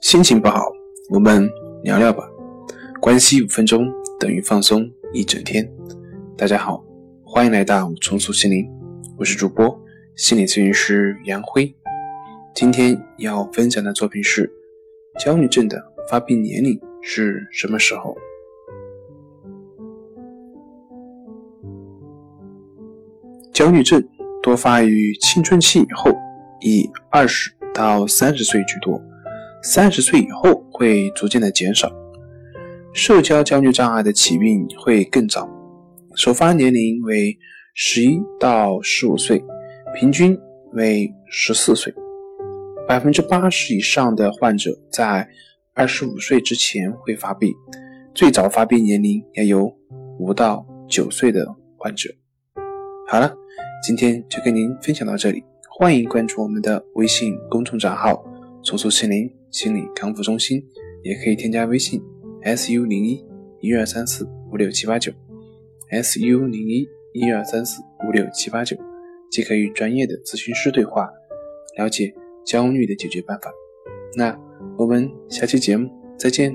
心情不好，我们聊聊吧。关系五分钟等于放松一整天。大家好，欢迎来到重塑心灵，我是主播心理咨询师杨辉。今天要分享的作品是：焦虑症的发病年龄是什么时候？焦虑症多发于青春期以后，以二十到三十岁居多。三十岁以后会逐渐的减少，社交焦虑障碍的起病会更早，首发年龄为十一到十五岁，平均为十四岁，百分之八十以上的患者在二十五岁之前会发病，最早发病年龄也有五到九岁的患者。好了，今天就跟您分享到这里，欢迎关注我们的微信公众账号“重塑心灵”。心理康复中心也可以添加微信 s u 零一一二三四五六七八九 s u 零一一二三四五六七八九，即可与专业的咨询师对话，了解焦虑的解决办法。那我们下期节目再见。